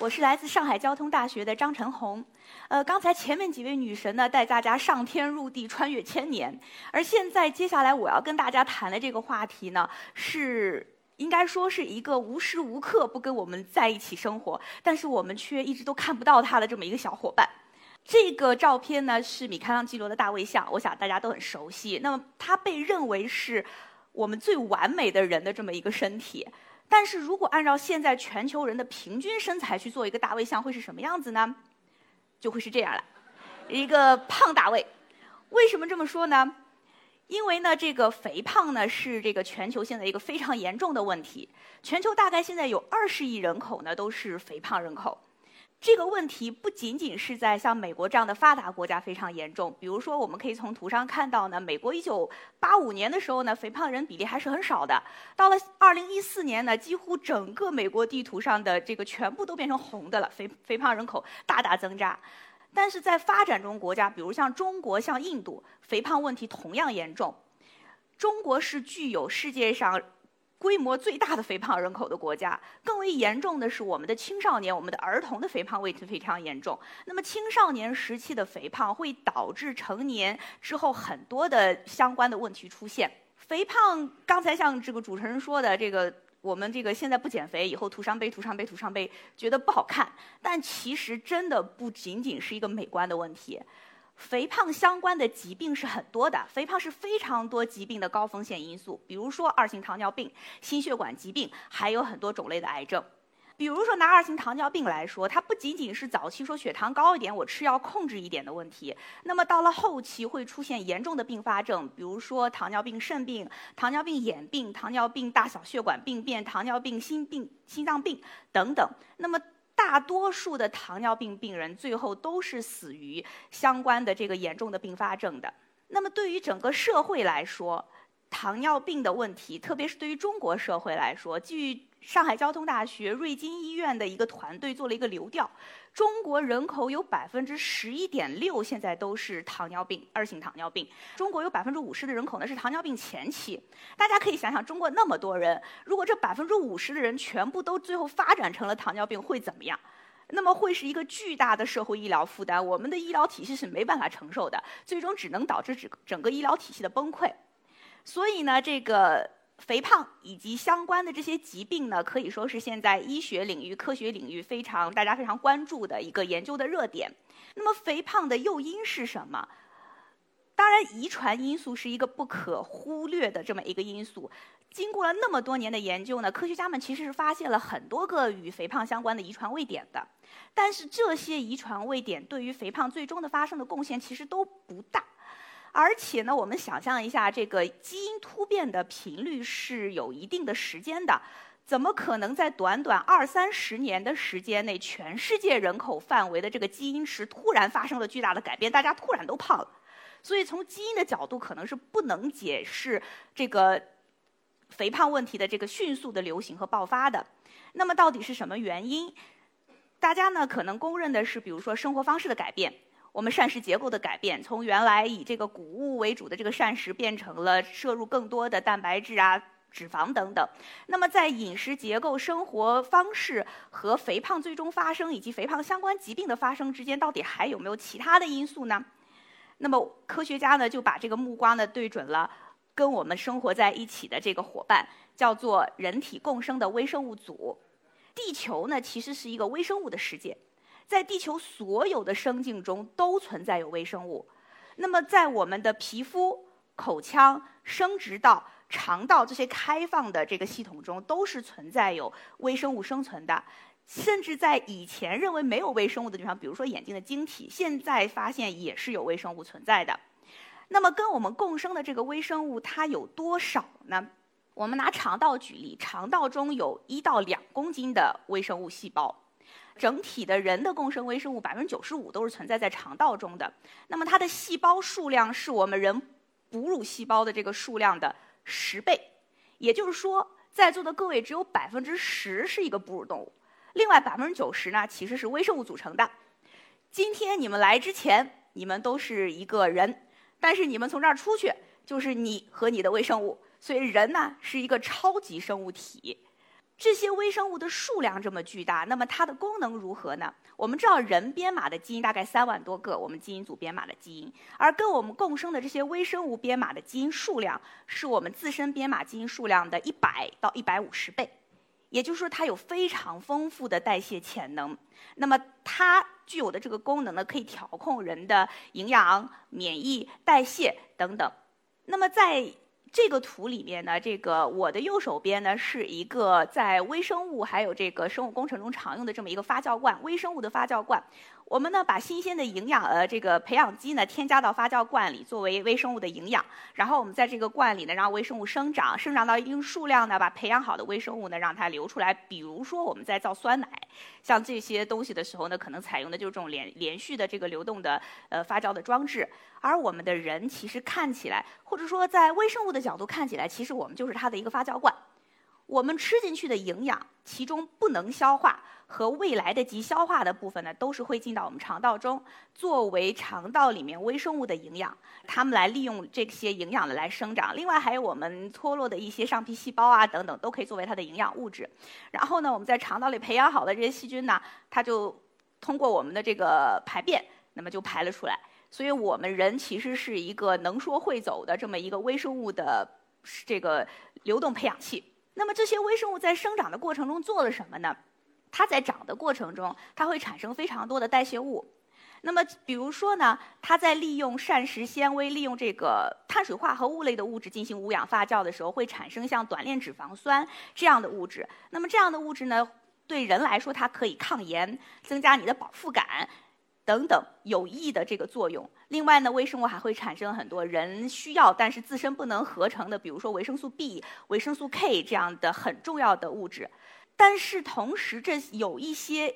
我是来自上海交通大学的张晨红。呃，刚才前面几位女神呢，带大家上天入地，穿越千年。而现在，接下来我要跟大家谈的这个话题呢，是应该说是一个无时无刻不跟我们在一起生活，但是我们却一直都看不到他的这么一个小伙伴。这个照片呢，是米开朗基罗的大卫像，我想大家都很熟悉。那么，他被认为是我们最完美的人的这么一个身体。但是如果按照现在全球人的平均身材去做一个大卫像，会是什么样子呢？就会是这样了，一个胖大卫。为什么这么说呢？因为呢，这个肥胖呢是这个全球现在一个非常严重的问题。全球大概现在有二十亿人口呢都是肥胖人口。这个问题不仅仅是在像美国这样的发达国家非常严重，比如说我们可以从图上看到呢，美国一九八五年的时候呢，肥胖人比例还是很少的。到了二零一四年呢，几乎整个美国地图上的这个全部都变成红的了，肥肥胖人口大大增加。但是在发展中国家，比如像中国、像印度，肥胖问题同样严重。中国是具有世界上。规模最大的肥胖人口的国家，更为严重的是我们的青少年、我们的儿童的肥胖问题非常严重。那么青少年时期的肥胖会导致成年之后很多的相关的问题出现。肥胖，刚才像这个主持人说的，这个我们这个现在不减肥，以后徒伤悲、徒伤悲、徒伤悲，觉得不好看。但其实真的不仅仅是一个美观的问题。肥胖相关的疾病是很多的，肥胖是非常多疾病的高风险因素，比如说二型糖尿病、心血管疾病，还有很多种类的癌症。比如说拿二型糖尿病来说，它不仅仅是早期说血糖高一点，我吃药控制一点的问题，那么到了后期会出现严重的并发症，比如说糖尿病肾病、糖尿病眼病、糖尿病大小血管病变、糖尿病心病、心脏病等等。那么大多数的糖尿病病人最后都是死于相关的这个严重的并发症的。那么对于整个社会来说，糖尿病的问题，特别是对于中国社会来说，据上海交通大学瑞金医院的一个团队做了一个流调。中国人口有百分之十一点六，现在都是糖尿病，二型糖尿病。中国有百分之五十的人口呢是糖尿病前期。大家可以想想，中国那么多人，如果这百分之五十的人全部都最后发展成了糖尿病，会怎么样？那么会是一个巨大的社会医疗负担，我们的医疗体系是没办法承受的，最终只能导致整整个医疗体系的崩溃。所以呢，这个。肥胖以及相关的这些疾病呢，可以说是现在医学领域、科学领域非常大家非常关注的一个研究的热点。那么，肥胖的诱因是什么？当然，遗传因素是一个不可忽略的这么一个因素。经过了那么多年的研究呢，科学家们其实是发现了很多个与肥胖相关的遗传位点的。但是，这些遗传位点对于肥胖最终的发生的贡献其实都不大。而且呢，我们想象一下，这个基因突变的频率是有一定的时间的，怎么可能在短短二三十年的时间内，全世界人口范围的这个基因池突然发生了巨大的改变，大家突然都胖了？所以从基因的角度，可能是不能解释这个肥胖问题的这个迅速的流行和爆发的。那么到底是什么原因？大家呢可能公认的是，比如说生活方式的改变。我们膳食结构的改变，从原来以这个谷物为主的这个膳食，变成了摄入更多的蛋白质啊、脂肪等等。那么，在饮食结构、生活方式和肥胖最终发生以及肥胖相关疾病的发生之间，到底还有没有其他的因素呢？那么，科学家呢就把这个目光呢对准了跟我们生活在一起的这个伙伴，叫做人体共生的微生物组。地球呢其实是一个微生物的世界。在地球所有的生境中都存在有微生物，那么在我们的皮肤、口腔、生殖道、肠道这些开放的这个系统中，都是存在有微生物生存的。甚至在以前认为没有微生物的地方，比如说眼睛的晶体，现在发现也是有微生物存在的。那么跟我们共生的这个微生物，它有多少呢？我们拿肠道举例，肠道中有一到两公斤的微生物细胞。整体的人的共生微生物百分之九十五都是存在在肠道中的。那么它的细胞数量是我们人哺乳细胞的这个数量的十倍，也就是说，在座的各位只有百分之十是一个哺乳动物，另外百分之九十呢其实是微生物组成的。今天你们来之前，你们都是一个人，但是你们从这儿出去，就是你和你的微生物。所以人呢是一个超级生物体。这些微生物的数量这么巨大，那么它的功能如何呢？我们知道人编码的基因大概三万多个，我们基因组编码的基因，而跟我们共生的这些微生物编码的基因数量，是我们自身编码基因数量的一百到一百五十倍。也就是说，它有非常丰富的代谢潜能。那么它具有的这个功能呢，可以调控人的营养、免疫、代谢等等。那么在这个图里面呢，这个我的右手边呢是一个在微生物还有这个生物工程中常用的这么一个发酵罐，微生物的发酵罐。我们呢把新鲜的营养呃这个培养基呢添加到发酵罐里作为微生物的营养，然后我们在这个罐里呢让微生物生长，生长到一定数量呢把培养好的微生物呢让它流出来。比如说我们在造酸奶，像这些东西的时候呢，可能采用的就是这种连连续的这个流动的呃发酵的装置。而我们的人其实看起来，或者说在微生物的角度看起来，其实我们就是它的一个发酵罐。我们吃进去的营养，其中不能消化和未来的及消化的部分呢，都是会进到我们肠道中，作为肠道里面微生物的营养，它们来利用这些营养的来生长。另外还有我们脱落的一些上皮细胞啊等等，都可以作为它的营养物质。然后呢，我们在肠道里培养好的这些细菌呢，它就通过我们的这个排便，那么就排了出来。所以我们人其实是一个能说会走的这么一个微生物的这个流动培养器。那么这些微生物在生长的过程中做了什么呢？它在长的过程中，它会产生非常多的代谢物。那么比如说呢，它在利用膳食纤维、利用这个碳水化合物类的物质进行无氧发酵的时候，会产生像短链脂肪酸这样的物质。那么这样的物质呢，对人来说，它可以抗炎，增加你的饱腹感。等等有益的这个作用。另外呢，微生物还会产生很多人需要但是自身不能合成的，比如说维生素 B、维生素 K 这样的很重要的物质。但是同时，这有一些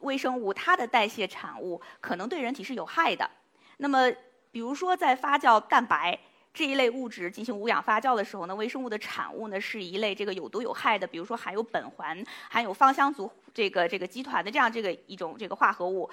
微生物它的代谢产物可能对人体是有害的。那么，比如说在发酵蛋白这一类物质进行无氧发酵的时候呢，微生物的产物呢是一类这个有毒有害的，比如说含有苯环、含有芳香族这个这个集团的这样这个一种这个化合物。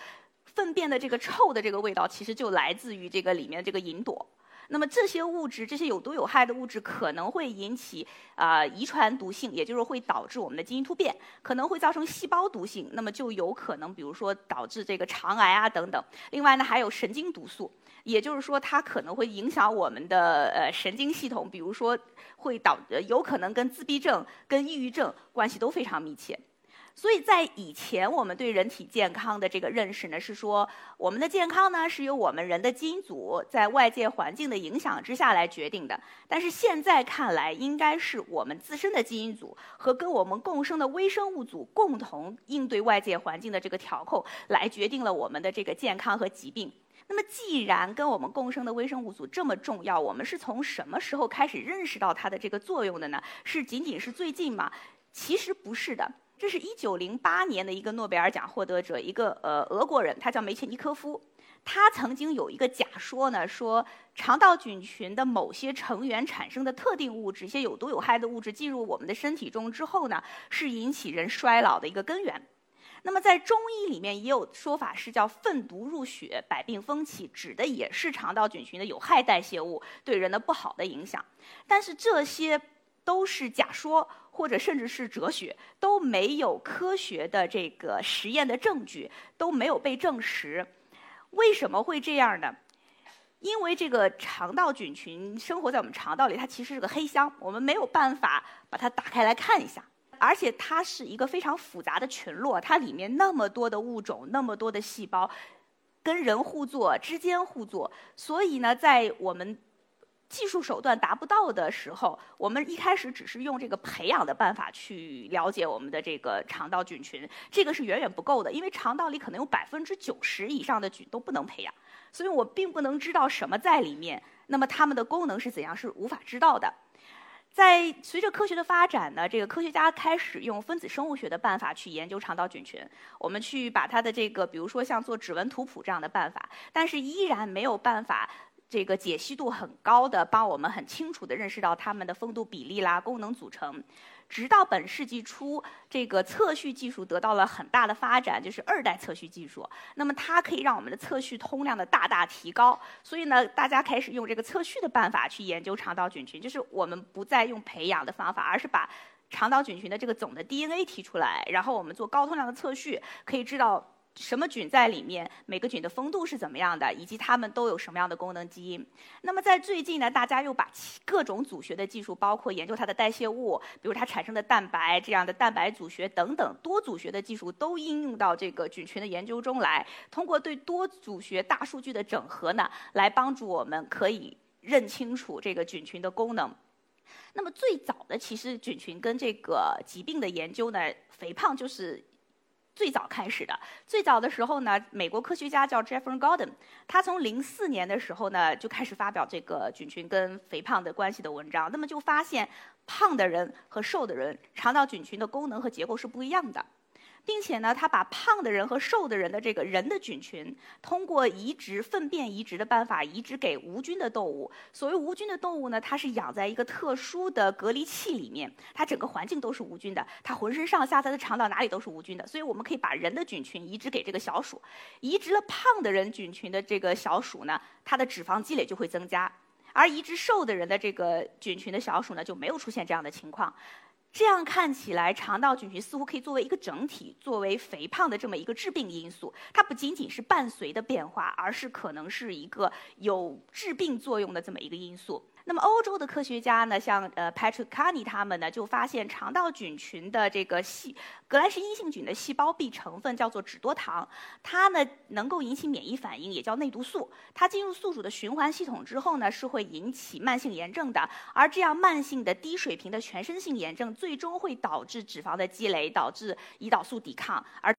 粪便的这个臭的这个味道，其实就来自于这个里面这个吲哚。那么这些物质，这些有毒有害的物质，可能会引起啊遗传毒性，也就是会导致我们的基因突变，可能会造成细胞毒性，那么就有可能，比如说导致这个肠癌啊等等。另外呢，还有神经毒素，也就是说它可能会影响我们的呃神经系统，比如说会导有可能跟自闭症、跟抑郁症关系都非常密切。所以在以前，我们对人体健康的这个认识呢，是说我们的健康呢是由我们人的基因组在外界环境的影响之下来决定的。但是现在看来，应该是我们自身的基因组和跟我们共生的微生物组共同应对外界环境的这个调控，来决定了我们的这个健康和疾病。那么，既然跟我们共生的微生物组这么重要，我们是从什么时候开始认识到它的这个作用的呢？是仅仅是最近吗？其实不是的。这是一九零八年的一个诺贝尔奖获得者，一个呃俄国人，他叫梅切尼科夫。他曾经有一个假说呢，说肠道菌群的某些成员产生的特定物质，一些有毒有害的物质进入我们的身体中之后呢，是引起人衰老的一个根源。那么在中医里面也有说法是叫粪毒入血，百病风起，指的也是肠道菌群的有害代谢物对人的不好的影响。但是这些。都是假说，或者甚至是哲学，都没有科学的这个实验的证据，都没有被证实。为什么会这样呢？因为这个肠道菌群生活在我们肠道里，它其实是个黑箱，我们没有办法把它打开来看一下。而且它是一个非常复杂的群落，它里面那么多的物种，那么多的细胞，跟人互作，之间互作，所以呢，在我们。技术手段达不到的时候，我们一开始只是用这个培养的办法去了解我们的这个肠道菌群，这个是远远不够的，因为肠道里可能有百分之九十以上的菌都不能培养，所以我并不能知道什么在里面，那么它们的功能是怎样是无法知道的。在随着科学的发展呢，这个科学家开始用分子生物学的办法去研究肠道菌群。我们去把它的这个，比如说像做指纹图谱这样的办法，但是依然没有办法。这个解析度很高的，帮我们很清楚地认识到它们的风度比例啦、功能组成。直到本世纪初，这个测序技术得到了很大的发展，就是二代测序技术。那么它可以让我们的测序通量的大大提高。所以呢，大家开始用这个测序的办法去研究肠道菌群，就是我们不再用培养的方法，而是把肠道菌群的这个总的 DNA 提出来，然后我们做高通量的测序，可以知道。什么菌在里面？每个菌的风度是怎么样的？以及它们都有什么样的功能基因？那么在最近呢，大家又把各种组学的技术，包括研究它的代谢物，比如它产生的蛋白这样的蛋白组学等等多组学的技术，都应用到这个菌群的研究中来。通过对多组学大数据的整合呢，来帮助我们可以认清楚这个菌群的功能。那么最早的其实菌群跟这个疾病的研究呢，肥胖就是。最早开始的，最早的时候呢，美国科学家叫 Jeffrey Gordon，他从零四年的时候呢就开始发表这个菌群跟肥胖的关系的文章，那么就发现胖的人和瘦的人肠道菌群的功能和结构是不一样的。并且呢，他把胖的人和瘦的人的这个人的菌群，通过移植粪便移植的办法移植给无菌的动物。所谓无菌的动物呢，它是养在一个特殊的隔离器里面，它整个环境都是无菌的，它浑身上下它的肠道哪里都是无菌的。所以我们可以把人的菌群移植给这个小鼠，移植了胖的人菌群的这个小鼠呢，它的脂肪积累就会增加，而移植瘦的人的这个菌群的小鼠呢，就没有出现这样的情况。这样看起来，肠道菌群似乎可以作为一个整体，作为肥胖的这么一个致病因素。它不仅仅是伴随的变化，而是可能是一个有致病作用的这么一个因素。那么欧洲的科学家呢，像呃 Patrick Carney 他们呢，就发现肠道菌群的这个细革兰氏阴性菌的细胞壁成分叫做脂多糖，它呢能够引起免疫反应，也叫内毒素。它进入宿主的循环系统之后呢，是会引起慢性炎症的。而这样慢性的低水平的全身性炎症，最终会导致脂肪的积累，导致胰岛素抵抗，而